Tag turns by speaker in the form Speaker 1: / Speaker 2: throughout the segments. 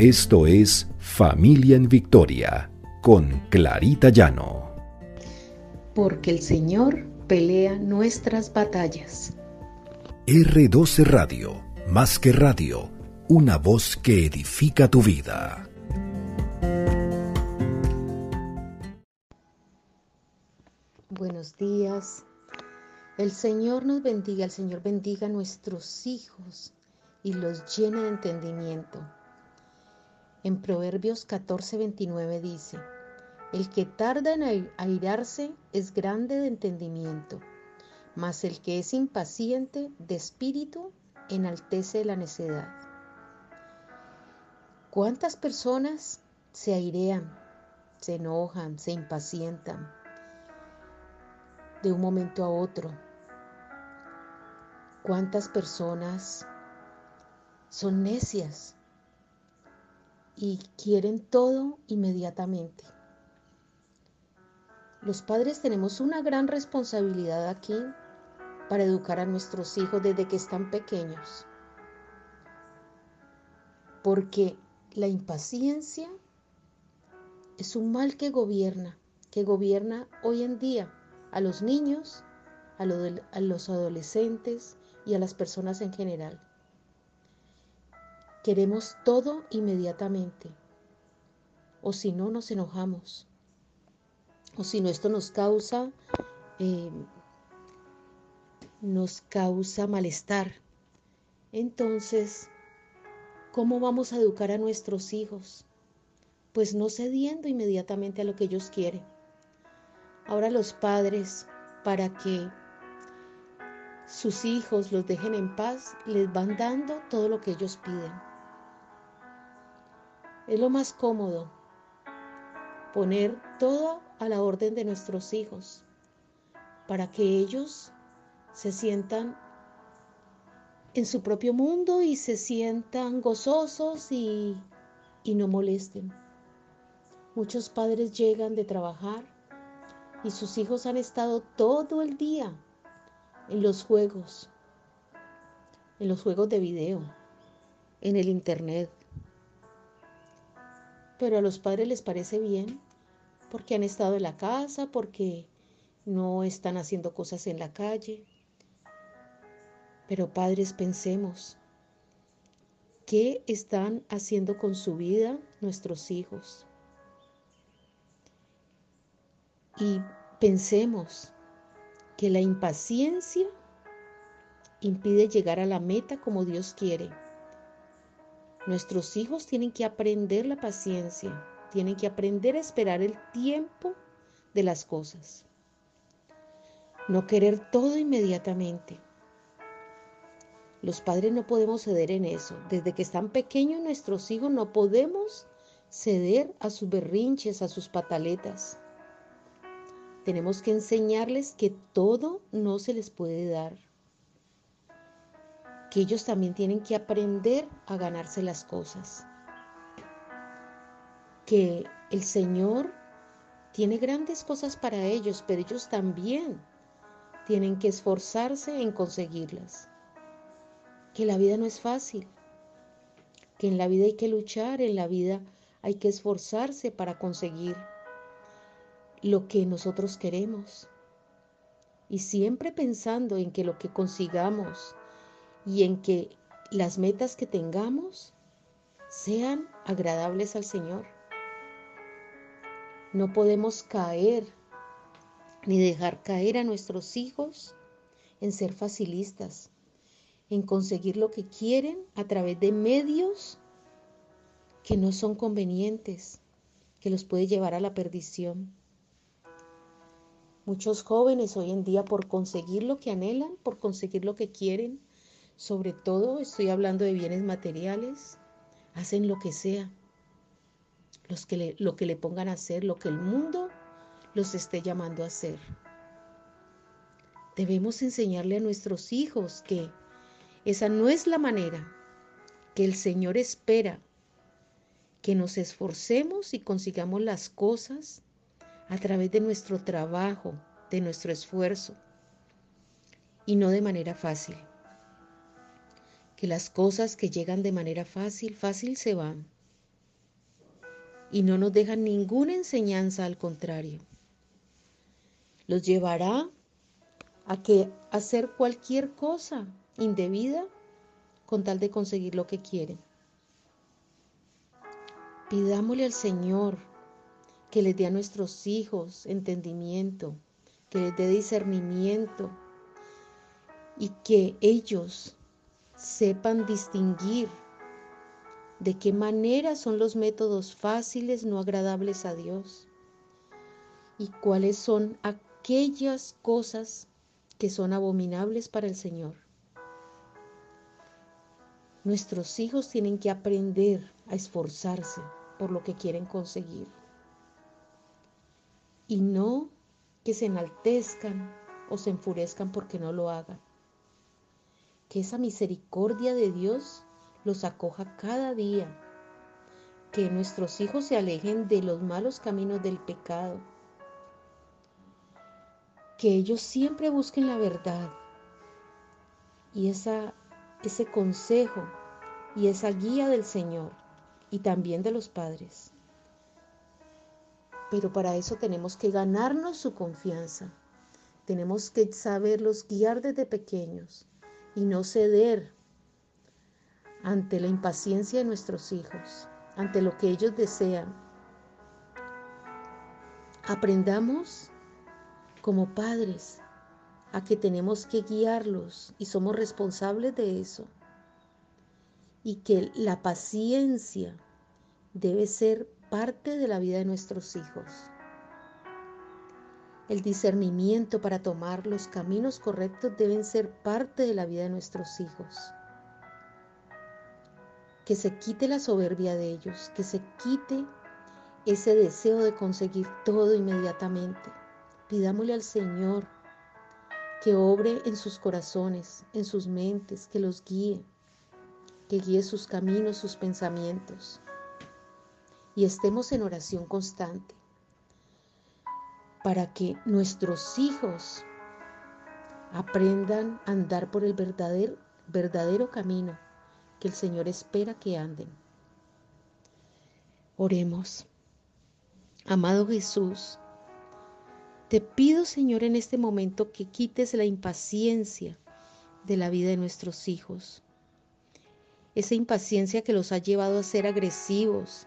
Speaker 1: Esto es Familia en Victoria con Clarita Llano.
Speaker 2: Porque el Señor pelea nuestras batallas.
Speaker 1: R12 Radio, más que radio, una voz que edifica tu vida.
Speaker 2: Buenos días. El Señor nos bendiga, el Señor bendiga a nuestros hijos y los llene de entendimiento. En Proverbios 14:29 dice, el que tarda en airarse es grande de entendimiento, mas el que es impaciente de espíritu enaltece la necedad. ¿Cuántas personas se airean, se enojan, se impacientan de un momento a otro? ¿Cuántas personas son necias y quieren todo inmediatamente? Los padres tenemos una gran responsabilidad aquí para educar a nuestros hijos desde que están pequeños. Porque la impaciencia es un mal que gobierna, que gobierna hoy en día a los niños, a, los adolescentes y a las personas en general. Queremos todo inmediatamente, o si no nos enojamos, o si no esto nos causa, eh, nos causa malestar. Entonces, ¿Cómo vamos a educar a nuestros hijos? Pues no cediendo inmediatamente a lo que ellos quieren. Ahora los padres, para que sus hijos los dejen en paz, les van dando todo lo que ellos piden. Es lo más cómodo poner todo a la orden de nuestros hijos para que ellos se sientan en su propio mundo y se sientan gozosos y, y no molesten. Muchos padres llegan de trabajar y sus hijos han estado todo el día en los juegos, en los juegos de video, en el internet. Pero a los padres les parece bien porque han estado en la casa, porque no están haciendo cosas en la calle. Pero padres, pensemos, ¿qué están haciendo con su vida nuestros hijos? Y pensemos que la impaciencia impide llegar a la meta como Dios quiere. Nuestros hijos tienen que aprender la paciencia, tienen que aprender a esperar el tiempo de las cosas. No querer todo inmediatamente. Los padres no podemos ceder en eso. Desde que están pequeños nuestros hijos no podemos ceder a sus berrinches, a sus pataletas. Tenemos que enseñarles que todo no se les puede dar. Que ellos también tienen que aprender a ganarse las cosas. Que el Señor tiene grandes cosas para ellos, pero ellos también tienen que esforzarse en conseguirlas que la vida no es fácil, que en la vida hay que luchar, en la vida hay que esforzarse para conseguir lo que nosotros queremos. Y siempre pensando en que lo que consigamos y en que las metas que tengamos sean agradables al Señor. No podemos caer ni dejar caer a nuestros hijos en ser facilistas, en conseguir lo que quieren a través de medios que no son convenientes, que los puede llevar a la perdición. Muchos jóvenes hoy en día por conseguir lo que anhelan, por conseguir lo que quieren, sobre todo estoy hablando de bienes materiales, hacen lo que sea, los que lo que le pongan a hacer, lo que el mundo los esté llamando a hacer. Debemos enseñarle a nuestros hijos que esa no es la manera que el Señor espera que nos esforcemos y consigamos las cosas a través de nuestro trabajo, de nuestro esfuerzo, y no de manera fácil. Que las cosas que llegan de manera fácil, fácil se van. y no nos deja ninguna enseñanza al contrario. Los llevará a que hacer cualquier cosa indebida con tal de conseguir lo que quieren. Pidámosle al Señor que les dé a nuestros hijos entendimiento, que les dé discernimiento y que ellos sepan distinguir de qué manera son los métodos fáciles, no agradables a Dios y cuáles son aquellas cosas que son abominables para el Señor. Nuestros hijos tienen que aprender a esforzarse por lo que quieren conseguir y no que se enaltezcan o se enfurezcan porque no lo hagan. Que esa misericordia de Dios los acoja cada día. Que nuestros hijos se alejen de los malos caminos del pecado. Que ellos siempre busquen la verdad y esa, ese consejo y esa guía del Señor y también de los padres. Pero para eso tenemos que ganarnos su confianza. Tenemos que saberlos guiar desde pequeños y no ceder ante la impaciencia de nuestros hijos, ante lo que ellos desean. Aprendamos como padres a que tenemos que guiarlos y somos responsables de eso. Y que la paciencia debe ser parte de la vida de nuestros hijos. El discernimiento para tomar los caminos correctos deben ser parte de la vida de nuestros hijos. Que se quite la soberbia de ellos, que se quite ese deseo de conseguir todo inmediatamente. Pidámosle al Señor que obre en sus corazones, en sus mentes, que los guíe, que guíe sus caminos, sus pensamientos y estemos en oración constante para que nuestros hijos aprendan a andar por el verdadero, verdadero camino que el Señor espera que anden. Oremos. Amado Jesús, te pido Señor en este momento que quites la impaciencia de la vida de nuestros hijos. Esa impaciencia que los ha llevado a ser agresivos,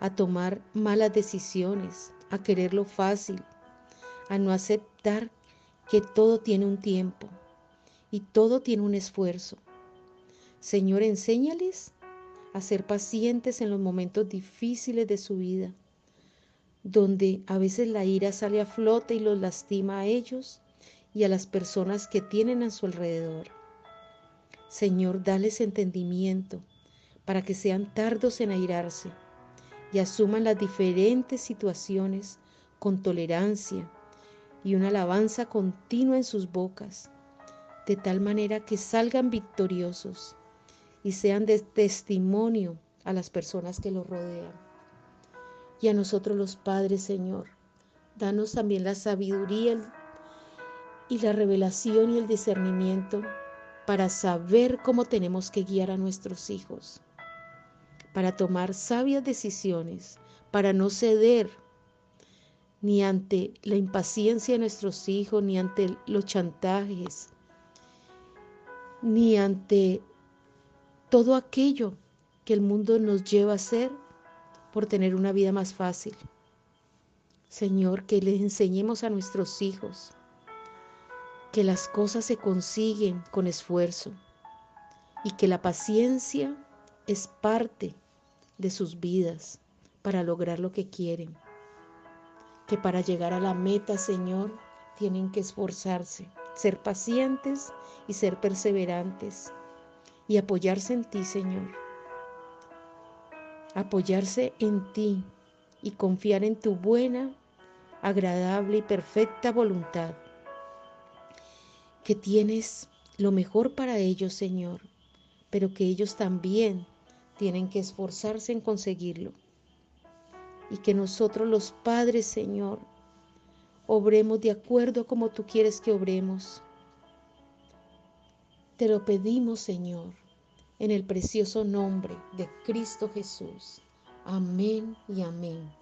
Speaker 2: a tomar malas decisiones, a querer lo fácil, a no aceptar que todo tiene un tiempo y todo tiene un esfuerzo. Señor, enséñales a ser pacientes en los momentos difíciles de su vida, donde a veces la ira sale a flote y los lastima a ellos y a las personas que tienen a su alrededor. Señor, dales entendimiento para que sean tardos en airarse y asuman las diferentes situaciones con tolerancia y una alabanza continua en sus bocas, de tal manera que salgan victoriosos y sean de testimonio a las personas que los rodean. Y a nosotros los padres, Señor, danos también la sabiduría y la revelación y el discernimiento para saber cómo tenemos que guiar a nuestros hijos para tomar sabias decisiones, para no ceder ni ante la impaciencia de nuestros hijos, ni ante los chantajes, ni ante todo aquello que el mundo nos lleva a hacer por tener una vida más fácil. Señor, que les enseñemos a nuestros hijos que las cosas se consiguen con esfuerzo y que la paciencia es parte de sus vidas para lograr lo que quieren. Que para llegar a la meta, Señor, tienen que esforzarse, ser pacientes y ser perseverantes y apoyarse en ti, Señor. Apoyarse en ti y confiar en tu buena, agradable y perfecta voluntad. Que tienes lo mejor para ellos, Señor, pero que ellos también tienen que esforzarse en conseguirlo. Y que nosotros los padres, Señor, obremos de acuerdo como tú quieres que obremos. Te lo pedimos, Señor, en el precioso nombre de Cristo Jesús. Amén y amén.